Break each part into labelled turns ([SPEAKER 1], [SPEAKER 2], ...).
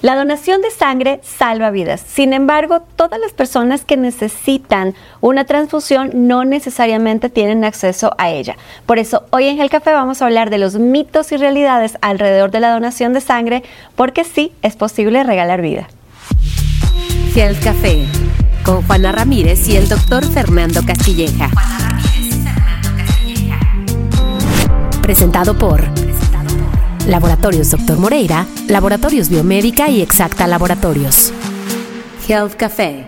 [SPEAKER 1] La donación de sangre salva vidas. Sin embargo, todas las personas que necesitan una transfusión no necesariamente tienen acceso a ella. Por eso, hoy en el café vamos a hablar de los mitos y realidades alrededor de la donación de sangre, porque sí es posible regalar vida.
[SPEAKER 2] Health Café con Juana Ramírez y el doctor Fernando Castilleja. Presentado por Laboratorios Dr. Moreira, Laboratorios Biomédica y Exacta Laboratorios. Health Café.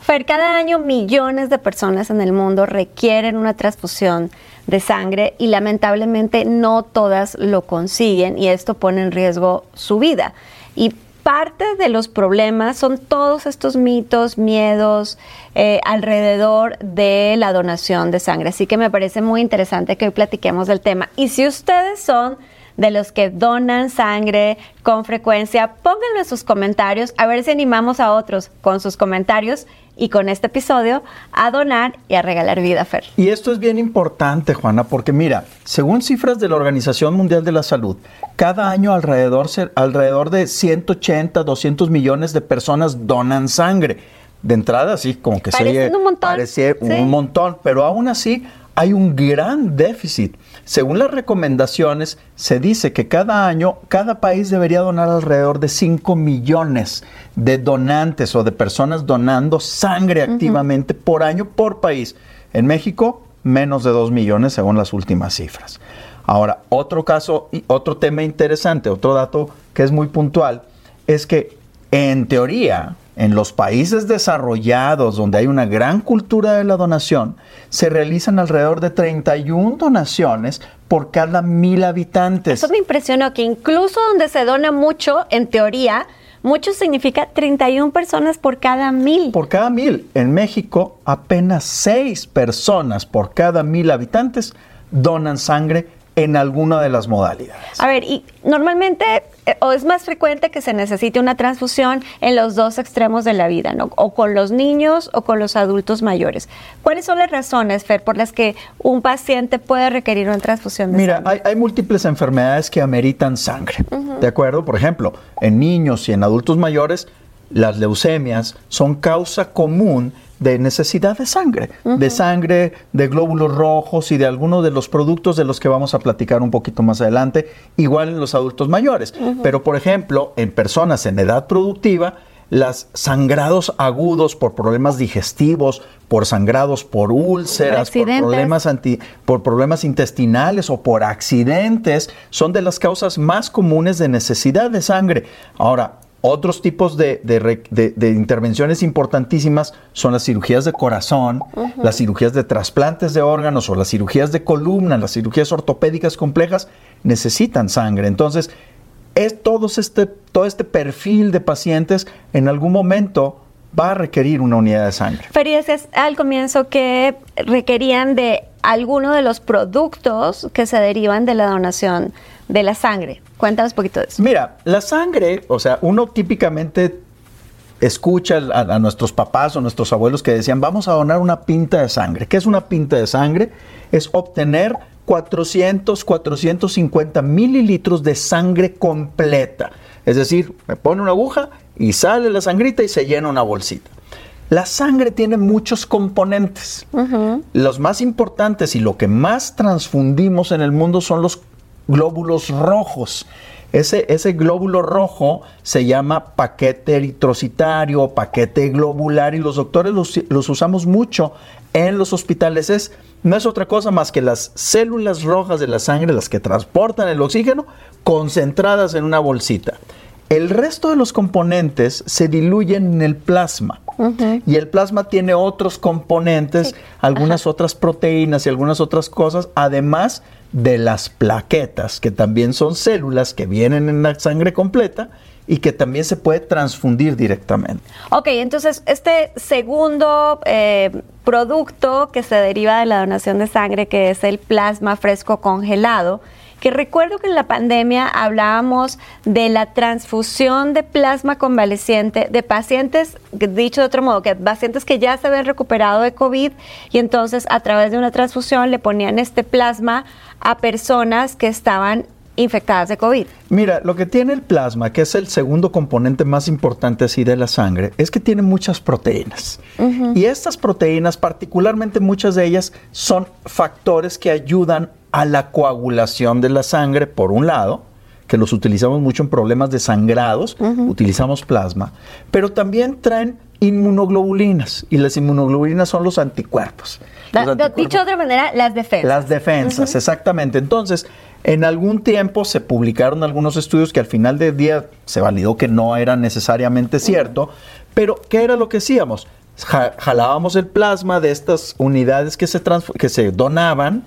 [SPEAKER 1] Fer, cada año millones de personas en el mundo requieren una transfusión de sangre y lamentablemente no todas lo consiguen y esto pone en riesgo su vida. Y parte de los problemas son todos estos mitos, miedos eh, alrededor de la donación de sangre. Así que me parece muy interesante que hoy platiquemos del tema. Y si ustedes son de los que donan sangre con frecuencia, pónganlo en sus comentarios, a ver si animamos a otros con sus comentarios y con este episodio a donar y a regalar vida, Fer.
[SPEAKER 3] Y esto es bien importante, Juana, porque mira, según cifras de la Organización Mundial de la Salud, cada año alrededor, alrededor de 180, 200 millones de personas donan sangre. De entrada, así como que
[SPEAKER 1] parece un montón.
[SPEAKER 3] parece un montón, pero aún así hay un gran déficit. Según las recomendaciones, se dice que cada año cada país debería donar alrededor de 5 millones de donantes o de personas donando sangre activamente por año por país. En México, menos de 2 millones según las últimas cifras. Ahora, otro caso otro tema interesante, otro dato que es muy puntual, es que en teoría, en los países desarrollados donde hay una gran cultura de la donación, se realizan alrededor de 31 donaciones por cada mil habitantes.
[SPEAKER 1] Eso me impresionó, que incluso donde se dona mucho, en teoría, mucho significa 31 personas por cada mil.
[SPEAKER 3] Por cada mil. En México, apenas 6 personas por cada mil habitantes donan sangre en alguna de las modalidades.
[SPEAKER 1] A ver, y normalmente eh, o es más frecuente que se necesite una transfusión en los dos extremos de la vida, ¿no? O con los niños o con los adultos mayores. ¿Cuáles son las razones, Fer, por las que un paciente puede requerir una transfusión de
[SPEAKER 3] Mira,
[SPEAKER 1] sangre?
[SPEAKER 3] Hay, hay, múltiples enfermedades que ameritan sangre, ¿de acuerdo? Por ejemplo, en niños y en adultos mayores, las leucemias son causa común de necesidad de sangre, de sangre, de glóbulos rojos y de algunos de los productos de los que vamos a platicar un poquito más adelante, igual en los adultos mayores. Pero, por ejemplo, en personas en edad productiva, los sangrados agudos por problemas digestivos, por sangrados por úlceras, por problemas, anti, por problemas intestinales o por accidentes, son de las causas más comunes de necesidad de sangre. Ahora, otros tipos de, de, de, de, intervenciones importantísimas son las cirugías de corazón, uh -huh. las cirugías de trasplantes de órganos o las cirugías de columna, las cirugías ortopédicas complejas, necesitan sangre. Entonces, es todos este, todo este perfil de pacientes en algún momento va a requerir una unidad de sangre.
[SPEAKER 1] Pero decías al comienzo que requerían de alguno de los productos que se derivan de la donación de la sangre. Cuéntanos un poquito de eso.
[SPEAKER 3] Mira, la sangre, o sea, uno típicamente escucha a, a, nuestros papás o nuestros abuelos que decían, vamos a donar una pinta de sangre. ¿Qué es una pinta de sangre? Es obtener 400, 450 mililitros de sangre completa. Es decir, me pone una aguja y sale la sangrita y se llena una bolsita. La sangre tiene muchos componentes. Uh -huh. Los más importantes y lo que más transfundimos en el mundo son los glóbulos rojos. Ese, ese, glóbulo rojo se llama paquete eritrocitario, paquete globular y los doctores los, los, usamos mucho en los hospitales. Es, no es otra cosa más que las células rojas de la sangre, las que transportan el oxígeno, concentradas en una bolsita. El resto de los componentes se diluyen en el plasma. Uh -huh. Y el plasma tiene otros componentes, sí. algunas Ajá. otras proteínas y algunas otras cosas, además de las plaquetas, que también son células que vienen en la sangre completa y que también se puede transfundir directamente.
[SPEAKER 1] Ok, entonces este segundo eh, producto que se deriva de la donación de sangre, que es el plasma fresco congelado, que recuerdo que en la pandemia hablábamos de la transfusión de plasma convaleciente de pacientes, dicho de otro modo, que pacientes que ya se habían recuperado de COVID y entonces a través de una transfusión le ponían este plasma a personas que estaban infectadas de COVID.
[SPEAKER 3] Mira, lo que tiene el plasma, que es el segundo componente más importante así de la sangre, es que tiene muchas proteínas. Y estas proteínas, particularmente muchas de ellas, son factores que ayudan a la coagulación de la sangre, por un lado, que los utilizamos mucho en problemas de sangrados, utilizamos plasma, pero también traen inmunoglobulinas y las inmunoglobulinas son los anticuerpos.
[SPEAKER 1] Dicho de otra manera, las defensas.
[SPEAKER 3] Las defensas, exactamente. Entonces, en algún tiempo se publicaron algunos estudios que al final del día se validó que no era necesariamente cierto, pero ¿qué era lo que hacíamos? jalábamos el plasma de estas unidades que se, que se donaban,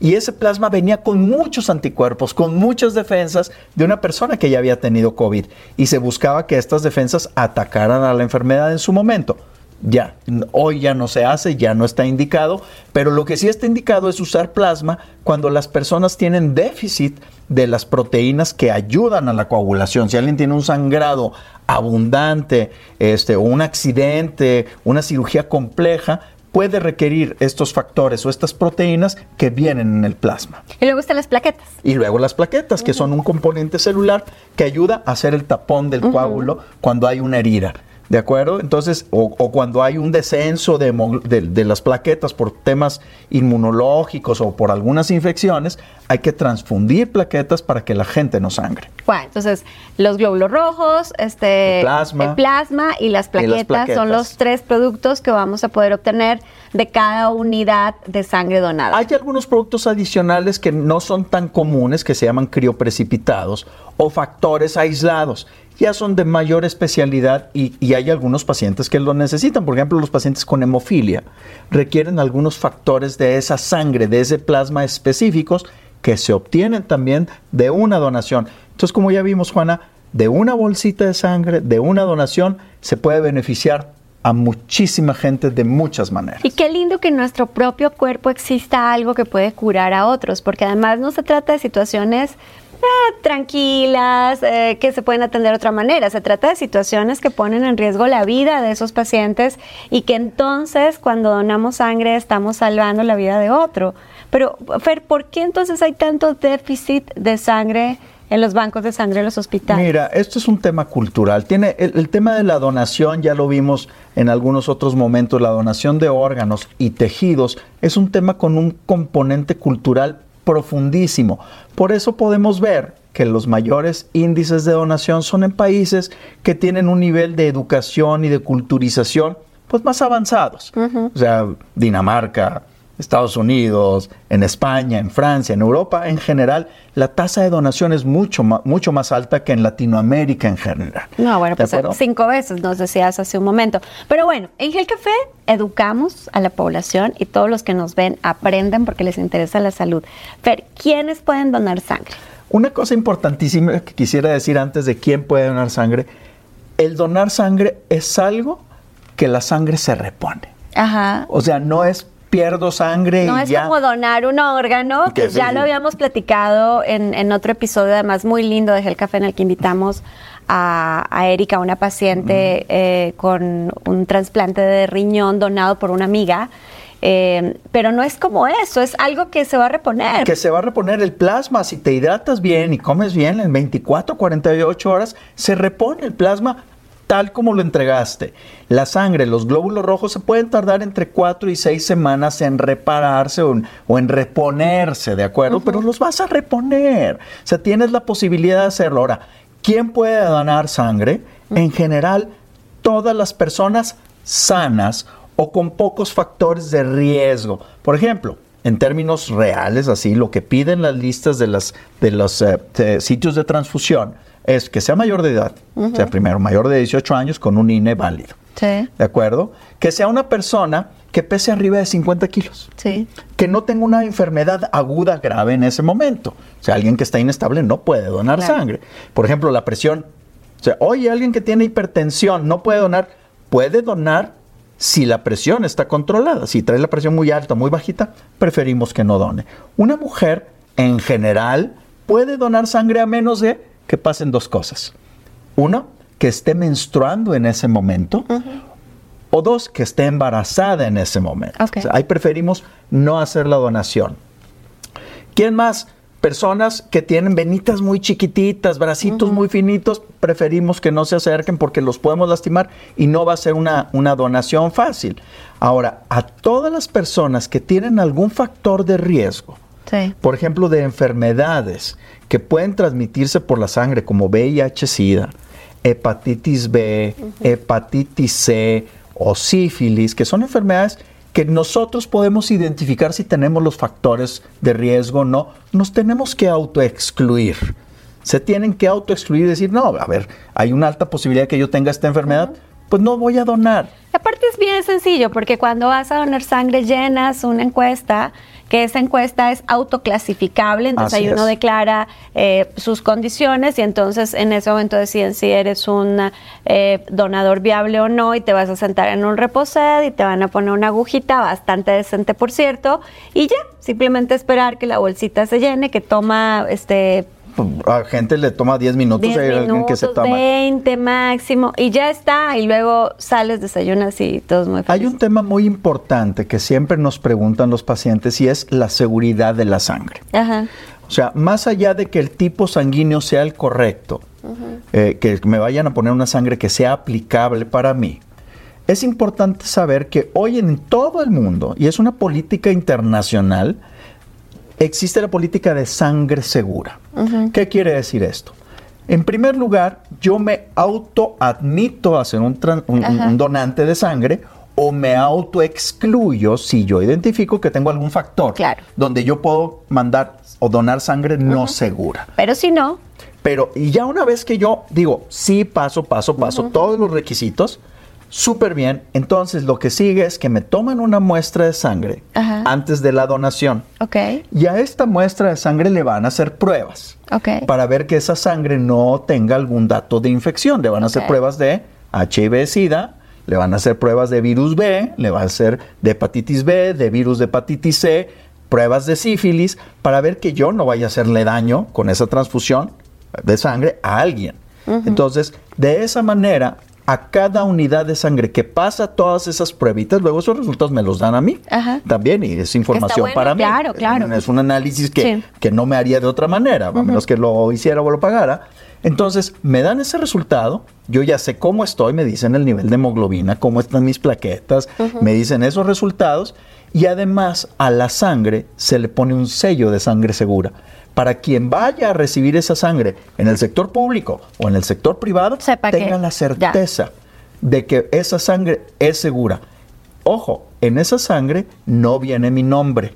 [SPEAKER 3] y ese plasma venía con muchos anticuerpos, con muchas defensas de una persona que ya había tenido COVID. Y se buscaba que estas defensas atacaran a la enfermedad en su momento. Ya, hoy ya no se hace, ya no está indicado, pero lo que sí está indicado es usar plasma cuando las personas tienen déficit de las proteínas que ayudan a la coagulación. Si alguien tiene un sangrado abundante, este, un accidente, una cirugía compleja, puede requerir estos factores o estas proteínas que vienen en el plasma.
[SPEAKER 1] Y luego están las plaquetas.
[SPEAKER 3] Y luego las plaquetas, que son un componente celular que ayuda a hacer el tapón del coágulo cuando hay una herida. ¿De acuerdo? Entonces, o, cuando hay un descenso de, de, las plaquetas por temas inmunológicos o por algunas infecciones, hay que transfundir plaquetas para que la gente no sangre.
[SPEAKER 1] Bueno, entonces, los glóbulos rojos, este, el plasma, plasma y, las plaquetas son los tres productos que vamos a poder obtener de cada unidad de sangre donada.
[SPEAKER 3] Hay algunos productos adicionales que no son tan comunes, que se llaman crioprecipitados o factores aislados ya son de mayor especialidad y, hay algunos pacientes que lo necesitan. Por ejemplo, los pacientes con hemofilia requieren algunos factores de esa sangre, de ese plasma específicos que se obtienen también de una donación. Entonces, como ya vimos, Juana, de una bolsita de sangre, de una donación, se puede beneficiar a muchísima gente de muchas maneras.
[SPEAKER 1] Y qué lindo que en nuestro propio cuerpo exista algo que puede curar a otros, porque además no se trata de situaciones tranquilas, eh, que se pueden atender de otra manera. Se trata de situaciones que ponen en riesgo la vida de esos pacientes y que entonces cuando donamos sangre estamos salvando la vida de otro. Pero, Fer, ¿por qué entonces hay tanto déficit de sangre? en los bancos de sangre en los hospitales.
[SPEAKER 3] Mira, esto es un tema cultural. Tiene el, tema de la donación, ya lo vimos en algunos otros momentos, la donación de órganos y tejidos es un tema con un componente cultural profundísimo. Por eso podemos ver que los mayores índices de donación son en países que tienen un nivel de educación y de culturización pues más avanzados. O sea, Dinamarca, Estados Unidos, en España, en Francia, en Europa en general, la tasa de donación es mucho más, mucho más alta que en Latinoamérica en general.
[SPEAKER 1] No, bueno, pues cinco veces nos decías hace un momento. Pero bueno, en Gel Café educamos a la población y todos los que nos ven aprenden porque les interesa la salud. Fer, ¿quiénes pueden donar sangre?
[SPEAKER 3] Una cosa importantísima que quisiera decir antes de quién puede donar sangre, el donar sangre es algo que la sangre se repone. Ajá. O sea, no es pierdo sangre
[SPEAKER 1] no
[SPEAKER 3] y
[SPEAKER 1] es como donar un órgano, que ya lo habíamos platicado en, otro episodio, además muy lindo de Gel Café, en el que invitamos a, Erika, una paciente eh, con un trasplante de riñón donado por una amiga. Eh, pero no es como eso, es algo que se va a reponer.
[SPEAKER 3] Que se va a reponer el plasma. Si te hidratas bien y comes bien, en 24, 48 horas se repone el plasma tal como lo entregaste. La sangre, los glóbulos rojos se pueden tardar entre 4 y 6 semanas en repararse o en, reponerse, ¿de acuerdo? Pero los vas a reponer. O sea, tienes la posibilidad de hacerlo. Ahora, ¿quién puede donar sangre? En general, todas las personas sanas o con pocos factores de riesgo. Por ejemplo, en términos reales, así, lo que piden las listas de, las, de los eh, sitios de transfusión es que sea mayor de edad, o sea, primero mayor de 18 años con un INE válido. Sí. ¿De acuerdo? Que sea una persona que pese arriba de 50 kilos. Sí. Que no tenga una enfermedad aguda grave en ese momento. O sea, alguien que está inestable no puede donar sangre. Por ejemplo, la presión. O sea, oye, alguien que tiene hipertensión no puede donar. Puede donar si la presión está controlada. Si trae la presión muy alta, muy bajita, preferimos que no done. Una mujer, en general, puede donar sangre a menos de que pasen dos cosas. Uno, que esté menstruando en ese momento. O dos, que esté embarazada en ese momento. ahí preferimos no hacer la donación. ¿Quién más? Personas que tienen venitas muy chiquititas, bracitos muy finitos, preferimos que no se acerquen porque los podemos lastimar y no va a ser una, una donación fácil. Ahora, a todas las personas que tienen algún factor de riesgo, por ejemplo, de enfermedades que pueden transmitirse por la sangre, como VIH-Sida, hepatitis B, hepatitis C o sífilis, que son enfermedades que nosotros podemos identificar si tenemos los factores de riesgo o no, nos tenemos que autoexcluir. Se tienen que autoexcluir y decir, no, a ver, hay una alta posibilidad de que yo tenga esta enfermedad, pues no voy a donar.
[SPEAKER 1] Aparte es bien sencillo, porque cuando vas a donar sangre llenas una encuesta que esa encuesta es autoclasificable, entonces ahí uno declara eh, sus condiciones y entonces en ese momento deciden si eres un eh, donador viable o no y te vas a sentar en un reposed y te van a poner una agujita bastante decente, por cierto, y ya, simplemente esperar que la bolsita se llene, que toma este
[SPEAKER 3] a gente le toma 10 minutos,
[SPEAKER 1] 10 hay alguien que se toma 20 máximo y ya está y luego sales, desayunas y todo es muy fácil.
[SPEAKER 3] Hay un tema muy importante que siempre nos preguntan los pacientes y es la seguridad de la sangre. Ajá. O sea, más allá de que el tipo sanguíneo sea el correcto, eh, que me vayan a poner una sangre que sea aplicable para mí, es importante saber que hoy en todo el mundo, y es una política internacional, existe la política de sangre segura. ¿Qué quiere decir esto? En primer lugar, yo me autoadmito a ser un, donante de sangre o me autoexcluyo si yo identifico que tengo algún factor donde yo puedo mandar o donar sangre no segura.
[SPEAKER 1] Pero si no.
[SPEAKER 3] Pero, y ya una vez que yo digo, sí, paso, paso, paso, todos los requisitos, súper bien. Entonces lo que sigue es que me toman una muestra de sangre antes de la donación.
[SPEAKER 1] Ok.
[SPEAKER 3] Y a esta muestra de sangre le van a hacer pruebas.
[SPEAKER 1] Ok.
[SPEAKER 3] Para ver que esa sangre no tenga algún dato de infección. Le van a hacer pruebas de HIV-Sida, le van a hacer pruebas de virus B, le van a hacer de hepatitis B, de virus de hepatitis C, pruebas de sífilis, para ver que yo no vaya a hacerle daño con esa transfusión de sangre a alguien. Entonces, de esa manera, a cada unidad de sangre que pasa todas esas pruebitas, luego esos resultados me los dan a mí también y es información para mí.
[SPEAKER 1] Claro, claro.
[SPEAKER 3] Es un análisis que, que no me haría de otra manera, a menos que lo hiciera o lo pagara. Entonces, me dan ese resultado, yo ya sé cómo estoy, me dicen el nivel de hemoglobina, cómo están mis plaquetas, me dicen esos resultados y además a la sangre se le pone un sello de sangre segura para quien vaya a recibir esa sangre en el sector público o en el sector privado, tenga la certeza de que esa sangre es segura. Ojo, en esa sangre no viene mi nombre,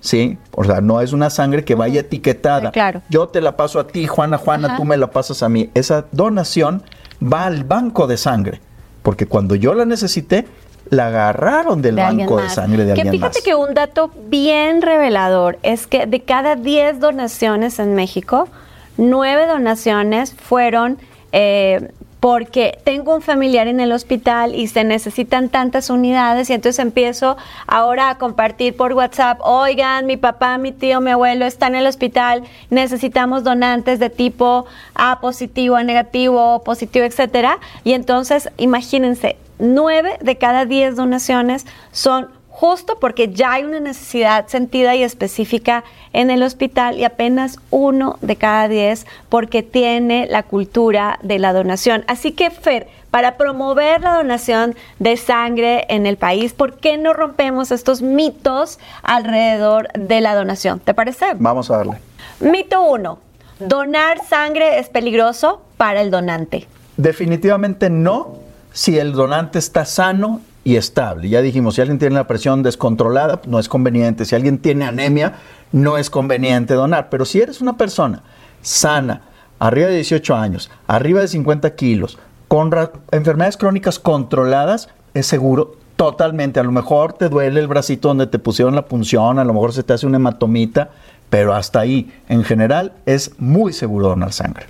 [SPEAKER 3] ¿sí? O sea, no es una sangre que vaya etiquetada.
[SPEAKER 1] claro.
[SPEAKER 3] Yo te la paso a ti, Juana, Juana, tú me la pasas a mí. Esa donación va al banco de sangre, porque cuando yo la necesité, la agarraron del banco de sangre de alguien
[SPEAKER 1] que fíjate que un dato bien revelador es que de cada 10 donaciones en México, 9 donaciones fueron eh, porque tengo un familiar en el hospital y se necesitan tantas unidades y entonces empiezo ahora a compartir por WhatsApp, oigan, mi papá, mi tío, mi abuelo está en el hospital, necesitamos donantes de tipo A positivo, A negativo, positivo, etcétera. Y entonces, imagínense, nueve de cada diez donaciones son justo porque ya hay una necesidad sentida y específica en el hospital y apenas uno de cada diez porque tiene la cultura de la donación. Así que, Fer, para promover la donación de sangre en el país, ¿por qué no rompemos estos mitos alrededor de la donación? ¿Te parece?
[SPEAKER 3] Vamos a darle.
[SPEAKER 1] Mito uno, donar sangre es peligroso para el donante.
[SPEAKER 3] Definitivamente no si el donante está sano y estable. Ya dijimos, si alguien tiene la presión descontrolada, no es conveniente. Si alguien tiene anemia, no es conveniente donar. Pero si eres una persona sana, arriba de 18 años, arriba de 50 kilos, con enfermedades crónicas controladas, es seguro totalmente. A lo mejor te duele el bracito donde te pusieron la punción, a lo mejor se te hace una hematomita, pero hasta ahí, en general, es muy seguro donar sangre.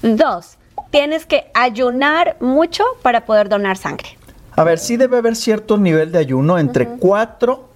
[SPEAKER 1] Dos, tienes que ayunar mucho para poder donar sangre.
[SPEAKER 3] A ver, sí debe haber cierto nivel de ayuno, entre 4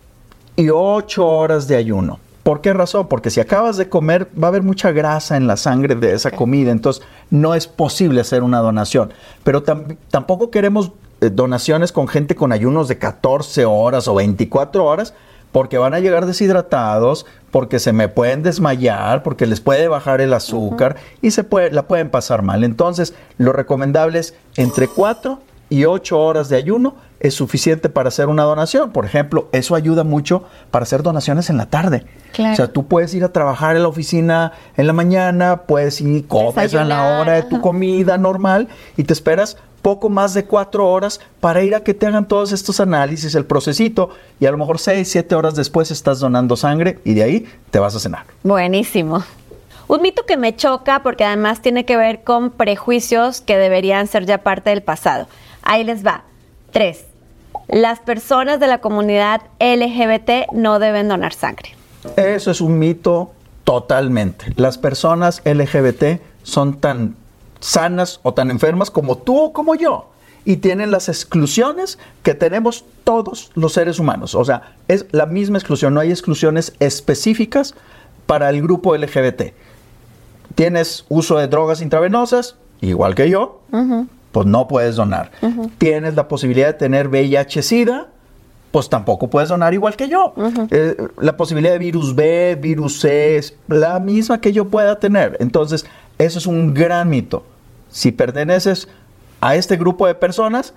[SPEAKER 3] y 8 horas de ayuno. ¿Por qué razón? Porque si acabas de comer, va a haber mucha grasa en la sangre de esa comida, entonces no es posible hacer una donación. Pero tampoco queremos eh, donaciones con gente con ayunos de 14 horas o 24 horas, porque van a llegar deshidratados, porque se me pueden desmayar, porque les puede bajar el azúcar y se puede, la pueden pasar mal. Entonces, lo recomendable es entre 4 y 8 horas de ayuno es suficiente para hacer una donación. Por ejemplo, eso ayuda mucho para hacer donaciones en la tarde. O sea, tú puedes ir a trabajar en la oficina en la mañana, puedes ir, comes a la hora de tu comida normal y te esperas poco más de cuatro horas para ir a que te hagan todos estos análisis, el procesito, y a lo mejor seis, siete horas después estás donando sangre y de ahí te vas a cenar.
[SPEAKER 1] Buenísimo. Un mito que me choca porque además tiene que ver con prejuicios que deberían ser ya parte del pasado. Ahí les va. Tres. Las personas de la comunidad LGBT no deben donar sangre.
[SPEAKER 3] Eso es un mito totalmente. Las personas LGBT son tan sanas o tan enfermas como tú o como yo. Y tienen las exclusiones que tenemos todos los seres humanos. O sea, es la misma exclusión, no hay exclusiones específicas para el grupo LGBT. Tienes uso de drogas intravenosas, igual que yo, pues no puedes donar. Tienes la posibilidad de tener VIH-Sida, pues tampoco puedes donar igual que yo. Eh, la posibilidad de virus B, virus C, es la misma que yo pueda tener. Entonces, eso es un gran mito. Si perteneces a este grupo de personas,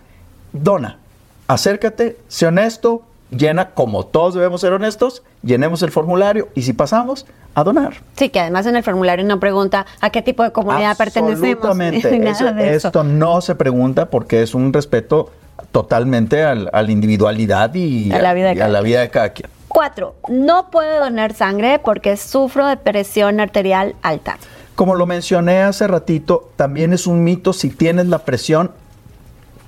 [SPEAKER 3] dona. Acércate, sé honesto, llena como todos debemos ser honestos, llenemos el formulario y si pasamos, a donar.
[SPEAKER 1] Sí, que además en el formulario no pregunta a qué tipo de comunidad pertenecemos.
[SPEAKER 3] Absolutamente. Esto no se pregunta porque es un respeto totalmente a la individualidad y a, la vida de, la vida de cada quien.
[SPEAKER 1] Cuatro, no puedo donar sangre porque sufro de presión arterial alta.
[SPEAKER 3] Como lo mencioné hace ratito, también es un mito si tienes la presión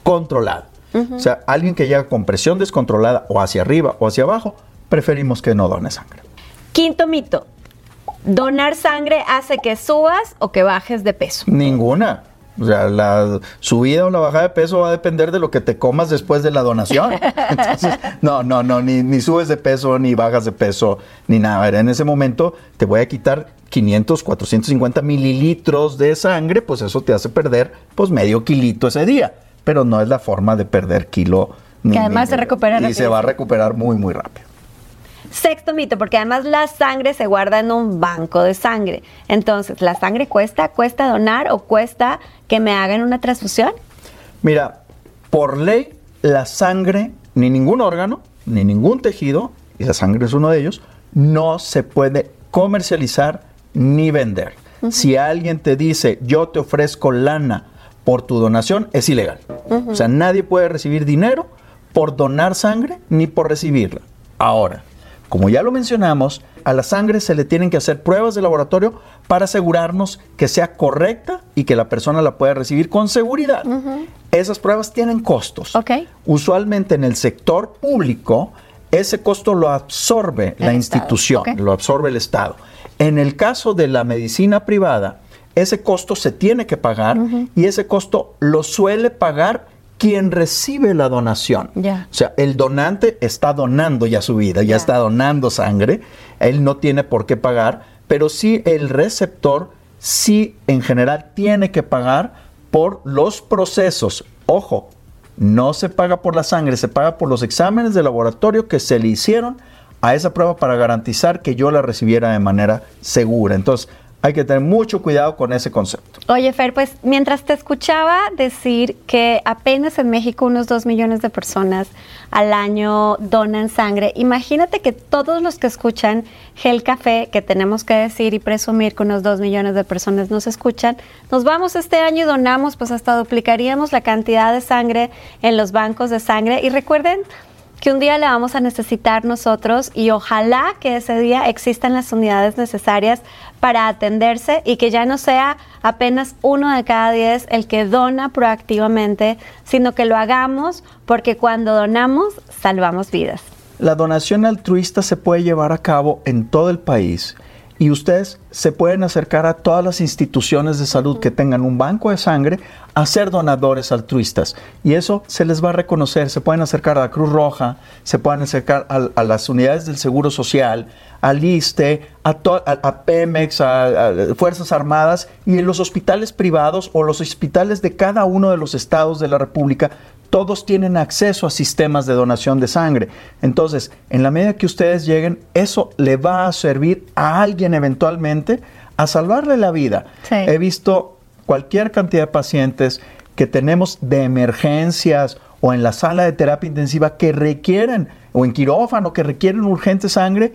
[SPEAKER 3] controlada. O sea, alguien que llega con presión descontrolada o hacia arriba o hacia abajo, preferimos que no done sangre.
[SPEAKER 1] Quinto mito, ¿donar sangre hace que subas o que bajes de peso?
[SPEAKER 3] Ninguna. O sea, la subida o la bajada de peso va a depender de lo que te comas después de la donación. Entonces, no, no, no, ni, ni subes de peso, ni bajas de peso, ni nada. En ese momento te voy a quitar 500, 450 mililitros de sangre, pues eso te hace perder pues medio kilito ese día. Pero no es la forma de perder kilo.
[SPEAKER 1] que además se recupera
[SPEAKER 3] Y se va a recuperar muy, muy rápido.
[SPEAKER 1] Sexto mito, porque además la sangre se guarda en un banco de sangre. Entonces, ¿la sangre cuesta? ¿Cuesta donar o cuesta que me hagan una transfusión?
[SPEAKER 3] Mira, por ley, la sangre, ni ningún órgano, ni ningún tejido, y la sangre es uno de ellos, no se puede comercializar ni vender. Si alguien te dice, yo te ofrezco lana por tu donación, es ilegal. O sea, nadie puede recibir dinero por donar sangre ni por recibirla. Ahora, como ya lo mencionamos, a la sangre se le tienen que hacer pruebas de laboratorio para asegurarnos que sea correcta y que la persona la pueda recibir con seguridad. Esas pruebas tienen costos. Usualmente en el sector público, ese costo lo absorbe la institución, lo absorbe el Estado. En el caso de la medicina privada, ese costo se tiene que pagar y ese costo lo suele pagar quien recibe la donación. O sea, el donante está donando ya su vida, ya está donando sangre, él no tiene por qué pagar, pero sí el receptor sí en general tiene que pagar por los procesos. Ojo, no se paga por la sangre, se paga por los exámenes de laboratorio que se le hicieron a esa prueba para garantizar que yo la recibiera de manera segura. Entonces, hay que tener mucho cuidado con ese concepto.
[SPEAKER 1] Oye, Fer, pues mientras te escuchaba decir que apenas en México unos dos millones de personas al año donan sangre, imagínate que todos los que escuchan Gel Café, que tenemos que decir y presumir que unos dos millones de personas nos escuchan, nos vamos este año y donamos, pues hasta duplicaríamos la cantidad de sangre en los bancos de sangre. Y recuerden, que un día la vamos a necesitar nosotros y ojalá que ese día existan las unidades necesarias para atenderse y que ya no sea apenas uno de cada diez el que dona proactivamente, sino que lo hagamos porque cuando donamos salvamos vidas.
[SPEAKER 3] La donación altruista se puede llevar a cabo en todo el país y ustedes se pueden acercar a todas las instituciones de salud que tengan un banco de sangre a ser donadores altruistas. Y eso se les va a reconocer. Se pueden acercar a la Cruz Roja, se pueden acercar a, las unidades del Seguro Social, al ISTE, a, a, Pemex, a, Fuerzas Armadas y en los hospitales privados o los hospitales de cada uno de los estados de la República. Todos tienen acceso a sistemas de donación de sangre. Entonces, en la medida que ustedes lleguen, eso le va a servir a alguien eventualmente a salvarle la vida. He visto cualquier cantidad de pacientes que tenemos de emergencias o en la sala de terapia intensiva que requieren, o en quirófano, que requieren urgente sangre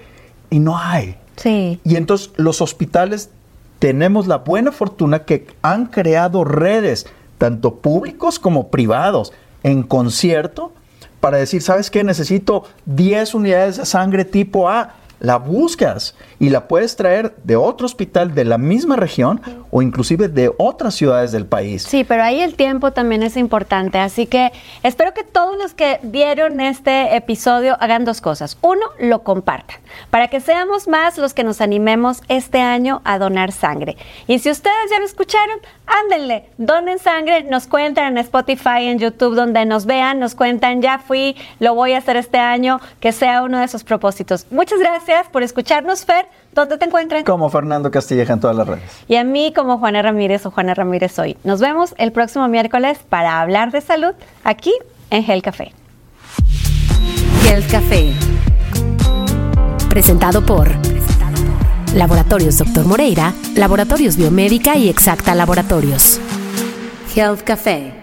[SPEAKER 3] y no hay.
[SPEAKER 1] Sí.
[SPEAKER 3] Y entonces los hospitales tenemos la buena fortuna que han creado redes, tanto públicos como privados, en concierto para decir, ¿sabes qué? Necesito 10 unidades de sangre tipo A la buscas y la puedes traer de otro hospital de la misma región o inclusive de otras ciudades del país.
[SPEAKER 1] Sí, pero ahí el tiempo también es importante, así que espero que todos los que vieron este episodio hagan dos cosas. Uno, lo compartan, para que seamos más los que nos animemos este año a donar sangre. Y si ustedes ya lo escucharon, ándenle, donen sangre, nos cuentan en Spotify, en YouTube, donde nos vean, nos cuentan, ya fui, lo voy a hacer este año, que sea uno de esos propósitos. Muchas gracias por escucharnos, Fer. ¿Dónde te encuentran?
[SPEAKER 3] Como Fernando Castilleja en todas las redes.
[SPEAKER 1] Y a mí como Juana Ramírez o Juana Ramírez hoy. Nos vemos el próximo miércoles para hablar de salud aquí en Gel Café.
[SPEAKER 2] Gel Café. Presentado por Laboratorios Dr. Moreira, Laboratorios Biomédica y Exacta Laboratorios. Health Café.